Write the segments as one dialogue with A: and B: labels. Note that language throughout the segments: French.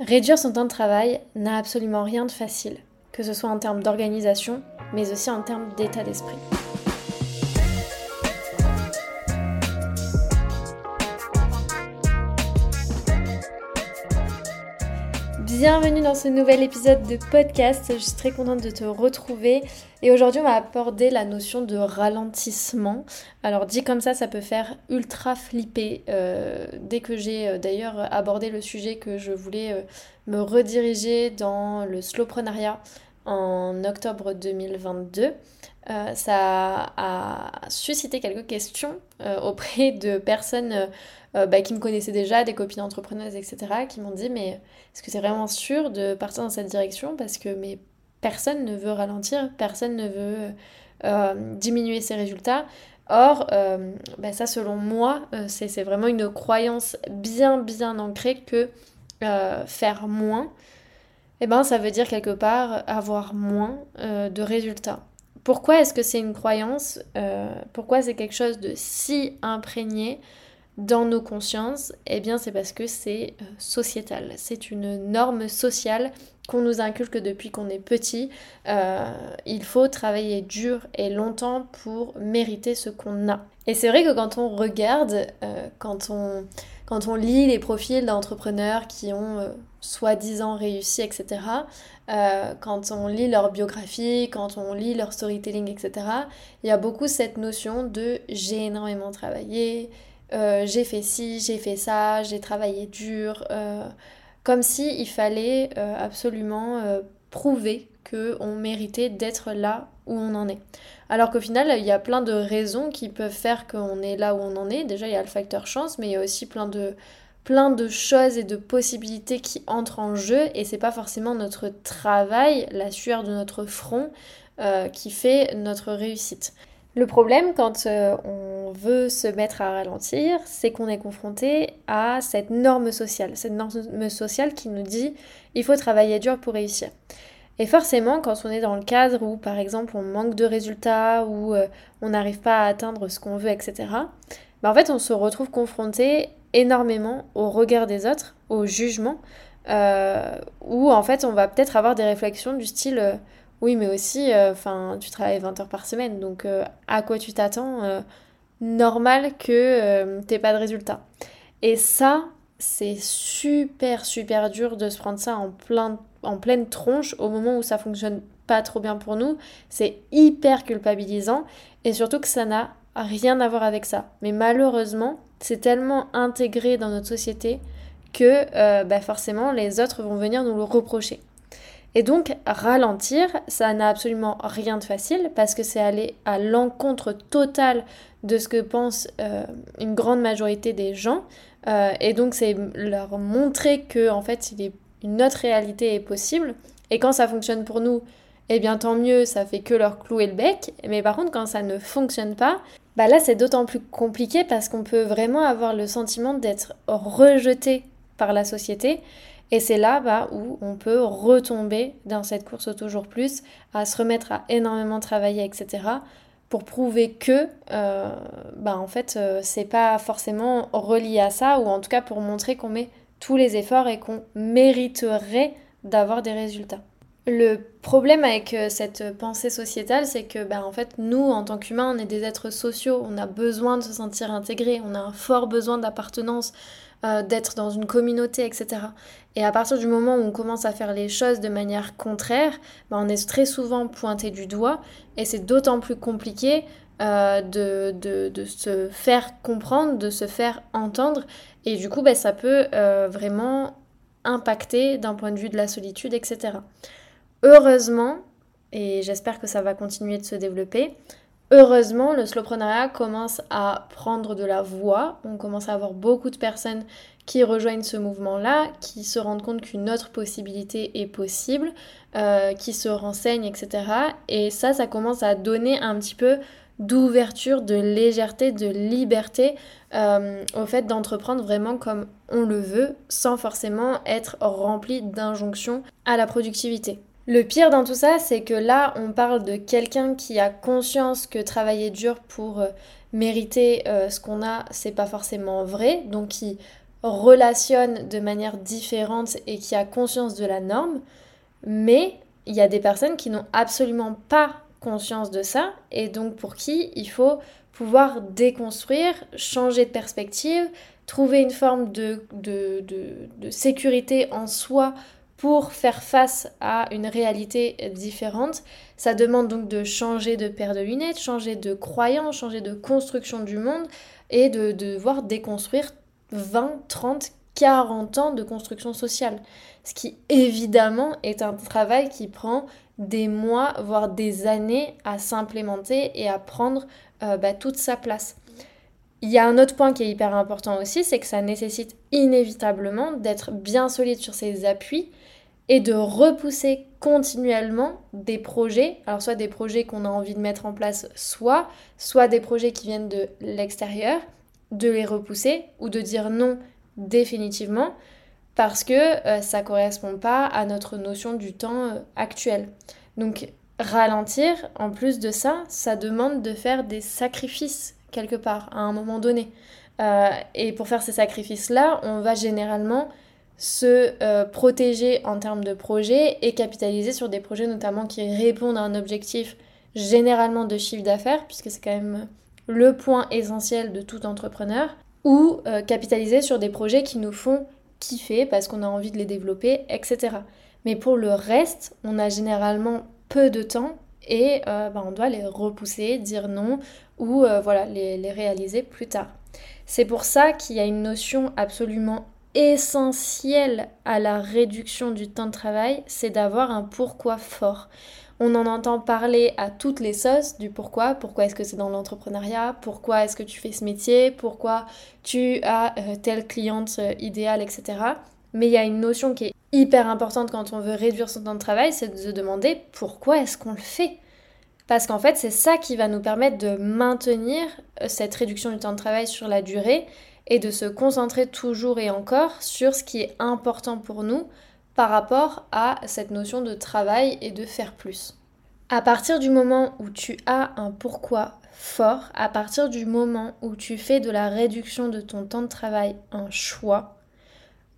A: Réduire son temps de travail n'a absolument rien de facile, que ce soit en termes d'organisation, mais aussi en termes d'état d'esprit. Bienvenue dans ce nouvel épisode de podcast, je suis très contente de te retrouver et aujourd'hui on va aborder la notion de ralentissement. Alors dit comme ça ça peut faire ultra flipper. Euh, dès que j'ai euh, d'ailleurs abordé le sujet que je voulais euh, me rediriger dans le slowprenariat en octobre 2022, ça a suscité quelques questions auprès de personnes euh, bah, qui me connaissaient déjà, des copines entrepreneuses, etc., qui m'ont dit mais est-ce que c'est vraiment sûr de partir dans cette direction? Parce que mais personne ne veut ralentir, personne ne veut euh, diminuer ses résultats. Or, euh, bah, ça selon moi, c'est vraiment une croyance bien bien ancrée que faire moins, eh ben, ça veut dire quelque part avoir moins de résultats. Pourquoi est-ce que c'est une croyance Pourquoi c'est quelque chose de si imprégné dans nos consciences, eh bien c'est parce que c'est euh, sociétal. C'est une norme sociale qu'on nous inculque depuis qu'on est petit. Euh, il faut travailler dur et longtemps pour mériter ce qu'on a. Et c'est vrai que quand on regarde, euh, quand, on, quand on lit les profils d'entrepreneurs qui ont soi-disant réussi, etc., quand on lit leur biographie, quand on lit leur storytelling, etc., il y a beaucoup cette notion de j'ai énormément travaillé, euh, j'ai fait ci, j'ai fait ça, j'ai travaillé dur, euh, comme si il fallait euh, absolument prouver qu'on méritait d'être là où on en est. Alors qu'au final, il y a plein de raisons qui peuvent faire qu'on est là où on en est. Déjà, il y a le facteur chance, mais il y a aussi plein de, plein de choses et de possibilités qui entrent en jeu et c'est pas forcément notre travail, la sueur de notre front qui fait notre réussite. Le problème quand euh, on veut se mettre à ralentir, c'est qu'on est confronté à cette norme sociale, cette norme sociale qui nous dit il faut travailler dur pour réussir. Et forcément, quand on est dans le cadre où, par exemple, on manque de résultats, ou euh, on n'arrive pas à atteindre ce qu'on veut, etc., bah, en fait, on se retrouve confronté énormément au regard des autres, au jugement, euh, où en fait, on va peut-être avoir des réflexions du style oui, mais aussi, euh, enfin, tu travailles 20 heures par semaine, donc euh, à quoi tu t'attends euh, Normal que t'aies pas de résultat. Et ça, c'est super, super dur de se prendre ça en, plein, en pleine tronche au moment où ça fonctionne pas trop bien pour nous. C'est hyper culpabilisant et surtout que ça n'a rien à voir avec ça. Mais malheureusement, c'est tellement intégré dans notre société que bah forcément les autres vont venir nous le reprocher. Et donc ralentir, ça n'a absolument rien de facile parce que c'est aller à l'encontre totale de ce que pense euh, une grande majorité des gens. Euh, et donc c'est leur montrer que en fait une autre réalité est possible. Et quand ça fonctionne pour nous, eh bien tant mieux, ça fait que leur clouer le bec. Mais par contre quand ça ne fonctionne pas, bah là c'est d'autant plus compliqué parce qu'on peut vraiment avoir le sentiment d'être rejeté par la société et c'est là bah, où on peut retomber dans cette course toujours plus, à se remettre à énormément travailler, etc. pour prouver que, euh, bah, en fait, euh, c'est pas forcément relié à ça, ou en tout cas pour montrer qu'on met tous les efforts et qu'on mériterait d'avoir des résultats. Le problème avec euh, cette pensée sociétale, c'est que bah, en fait, nous, en tant qu'humains, on est des êtres sociaux, on a besoin de se sentir intégrés, on a un fort besoin d'appartenance, euh, d'être dans une communauté, etc. Et à partir du moment où on commence à faire les choses de manière contraire, bah, on est très souvent pointé du doigt et c'est d'autant plus compliqué euh, de, se faire comprendre, de se faire entendre. Et du coup, bah, ça peut euh, vraiment impacter d'un point de vue de la solitude, etc. Heureusement, et j'espère que ça va continuer de se développer, Heureusement, le slowpreneuriat commence à prendre de la voix. On commence à avoir beaucoup de personnes qui rejoignent ce mouvement-là, qui se rendent compte qu'une autre possibilité est possible, euh, qui se renseignent, etc. Et ça, ça commence à donner un petit peu d'ouverture, de légèreté, de liberté euh, au fait d'entreprendre vraiment comme on le veut, sans forcément être rempli d'injonctions à la productivité. Le pire dans tout ça, c'est que là, on parle de quelqu'un qui a conscience que travailler dur pour euh, mériter euh, ce qu'on a, c'est pas forcément vrai, donc qui relationne de manière différente et qui a conscience de la norme, mais il y a des personnes qui n'ont absolument pas conscience de ça et donc pour qui il faut pouvoir déconstruire, changer de perspective, trouver une forme de, sécurité en soi pour faire face à une réalité différente. Ça demande donc de changer de paire de lunettes, changer de croyance, changer de construction du monde et de devoir déconstruire 20, 30, 40 ans de construction sociale. Ce qui évidemment est un travail qui prend des mois, voire des années à s'implémenter et à prendre euh, bah, toute sa place. Il y a un autre point qui est hyper important aussi, c'est que ça nécessite inévitablement d'être bien solide sur ses appuis et de repousser continuellement des projets, alors soit des projets qu'on a envie de mettre en place, soit, soit des projets qui viennent de l'extérieur, de les repousser ou de dire non définitivement parce que euh, ça correspond pas à notre notion du temps euh, actuel. Donc ralentir, en plus de ça, ça demande de faire des sacrifices quelque part à un moment donné. Euh, et pour faire ces sacrifices-là, on va généralement se protéger en termes de projets et capitaliser sur des projets notamment qui répondent à un objectif généralement de chiffre d'affaires, puisque c'est quand même le point essentiel de tout entrepreneur, ou euh, capitaliser sur des projets qui nous font kiffer parce qu'on a envie de les développer, etc. Mais pour le reste, on a généralement peu de temps et euh, bah, on doit les repousser, dire non ou euh, voilà, les, les réaliser plus tard. C'est pour ça qu'il y a une notion absolument essentielle à la réduction du temps de travail, c'est d'avoir un pourquoi fort. On en entend parler à toutes les sauces du pourquoi. Pourquoi est-ce que c'est dans l'entrepreneuriat? Pourquoi est-ce que tu fais ce métier? Pourquoi tu as euh, telle cliente euh, idéale, etc. Mais il y a une notion qui est hyper importante quand on veut réduire son temps de travail, c'est de se demander pourquoi est-ce qu'on le fait? Parce qu'en fait, c'est ça qui va nous permettre de maintenir euh, cette réduction du temps de travail sur la durée et de se concentrer toujours et encore sur ce qui est important pour nous par rapport à cette notion de travail et de faire plus. À partir du moment où tu as un pourquoi fort, à partir du moment où tu fais de la réduction de ton temps de travail un choix,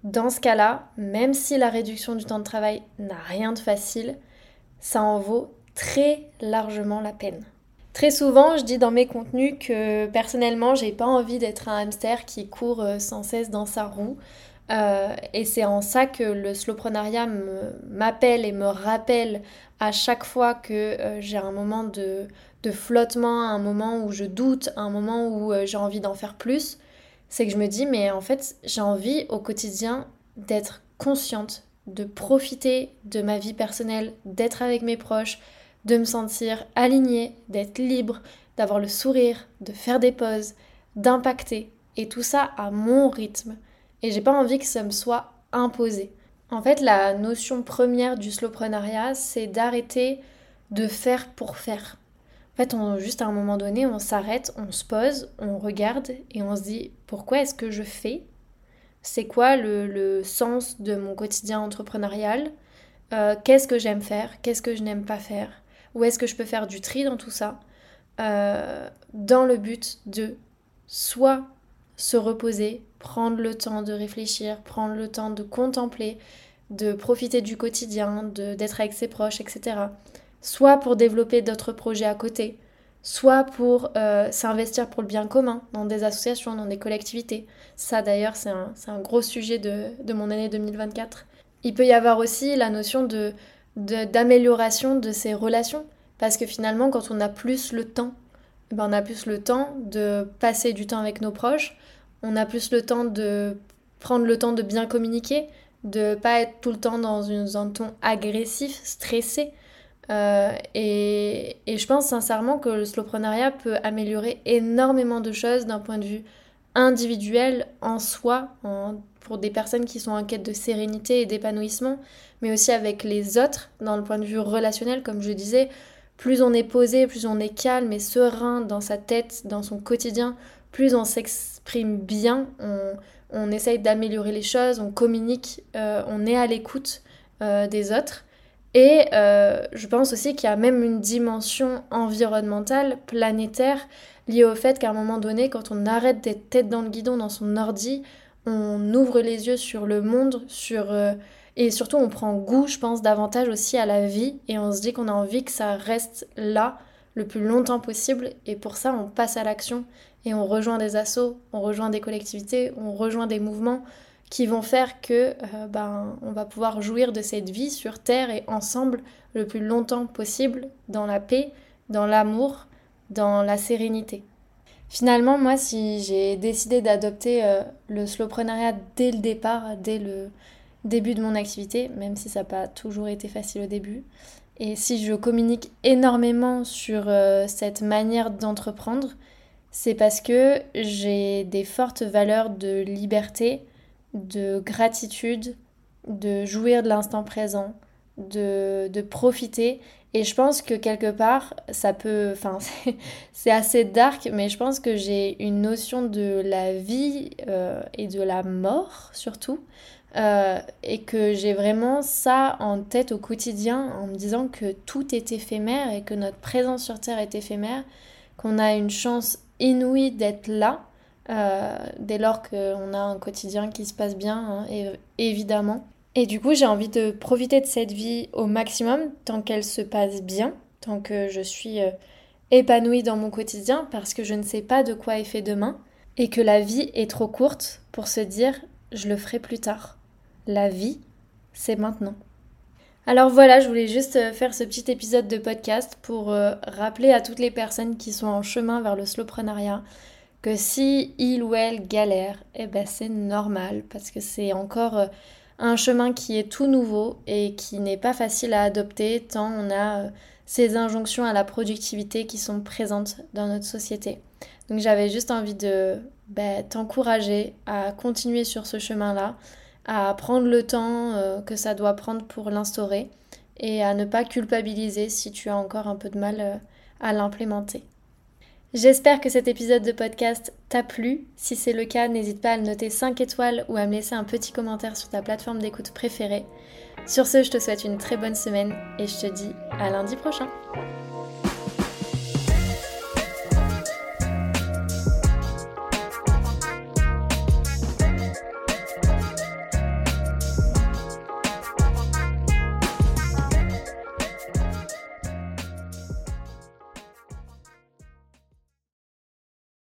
A: dans ce cas-là, même si la réduction du temps de travail n'a rien de facile, ça en vaut très largement la peine. Très souvent, je dis dans mes contenus que personnellement, j'ai pas envie d'être un hamster qui court euh, sans cesse dans sa roue. Euh, et c'est en ça que le slowprenariat m'appelle et me rappelle à chaque fois que euh, j'ai un moment de, flottement, un moment où je doute, un moment où j'ai envie d'en faire plus. C'est que je me dis, mais en fait, j'ai envie au quotidien d'être consciente, de profiter de ma vie personnelle, d'être avec mes proches, de me sentir alignée, d'être libre, d'avoir le sourire, de faire des pauses, d'impacter. Et tout ça à mon rythme. Et j'ai pas envie que ça me soit imposé. En fait, la notion première du slowprenariat, c'est d'arrêter de faire pour faire. En fait, on, juste à un moment donné, on s'arrête, on se pose, on regarde et on se dit pourquoi est-ce que je fais? C'est quoi le, sens de mon quotidien entrepreneurial? Euh, Qu'est-ce que j'aime faire? Qu'est-ce que je n'aime pas faire? Où est-ce que je peux faire du tri dans tout ça? Euh, Dans le but de soit se reposer, prendre le temps de réfléchir, prendre le temps de contempler, de profiter du quotidien, d'être avec ses proches, etc. Soit pour développer d'autres projets à côté, soit pour euh, s'investir pour le bien commun dans des associations, dans des collectivités. Ça d'ailleurs c'est un, un, gros sujet de, de, mon année 2024. Il peut y avoir aussi la notion de d'amélioration de, ses relations, parce que finalement quand on a plus le temps, eh ben on a plus le temps de passer du temps avec nos proches, on a plus le temps de prendre le temps de bien communiquer, de pas être tout le temps dans un ton agressif, stressé. Euh, et, je pense sincèrement que le slowprenariat peut améliorer énormément de choses d'un point de vue individuel en soi, pour des personnes qui sont en quête de sérénité et d'épanouissement, mais aussi avec les autres, dans le point de vue relationnel, comme je disais. Plus on est posé, plus on est calme et serein dans sa tête, dans son quotidien, plus on s'exprime bien, on, essaye d'améliorer les choses, on communique, euh, on est à l'écoute euh, des autres. Et euh, je pense aussi qu'il y a même une dimension environnementale, planétaire, liée au fait qu'à un moment donné, quand on arrête d'être tête dans le guidon dans son ordi, on ouvre les yeux sur le monde, sur... Euh, et surtout, on prend goût, je pense, davantage aussi à la vie et on se dit qu'on a envie que ça reste là le plus longtemps possible. Et pour ça, on passe à l'action et on rejoint des assos, on rejoint des collectivités, on rejoint des mouvements qui vont faire que euh, ben, on va pouvoir jouir de cette vie sur Terre et ensemble le plus longtemps possible dans la paix, dans l'amour, dans la sérénité. Finalement, moi, si j'ai décidé d'adopter euh, le slowpreneuriat dès le départ, dès le début de mon activité, même si ça n'a pas toujours été facile au début, et si je communique énormément sur euh, cette manière d'entreprendre, c'est parce que j'ai des fortes valeurs de liberté, de gratitude, de jouir de l'instant présent, de, de, profiter. Et je pense que quelque part, ça peut... Enfin, c'est assez dark, mais je pense que j'ai une notion de la vie euh, et de la mort surtout. Euh, et que j'ai vraiment ça en tête au quotidien en me disant que tout est éphémère et que notre présence sur Terre est éphémère, qu'on a une chance inouïe d'être là euh, dès lors qu'on a un quotidien qui se passe bien, hein, évidemment. Et du coup, j'ai envie de profiter de cette vie au maximum tant qu'elle se passe bien, tant que je suis euh, épanouie dans mon quotidien, parce que je ne sais pas de quoi est fait demain, et que la vie est trop courte pour se dire je le ferai plus tard. La vie, c'est maintenant. Alors voilà, je voulais juste euh, faire ce petit épisode de podcast pour rappeler à toutes les personnes qui sont en chemin vers le slowpreneuriat que si il ou elle galère, eh ben c'est normal parce que c'est encore euh, un chemin qui est tout nouveau et qui n'est pas facile à adopter tant on a euh, ces injonctions à la productivité qui sont présentes dans notre société. Donc j'avais juste envie de ben, t'encourager à continuer sur ce chemin-là, à prendre le temps euh, que ça doit prendre pour l'instaurer et à ne pas culpabiliser si tu as encore un peu de mal à l'implémenter. J'espère que cet épisode de podcast t'a plu. Si c'est le cas, n'hésite pas à le noter 5 étoiles ou à me laisser un petit commentaire sur ta plateforme d'écoute préférée. Sur ce, je te souhaite une très bonne semaine et je te dis à lundi prochain.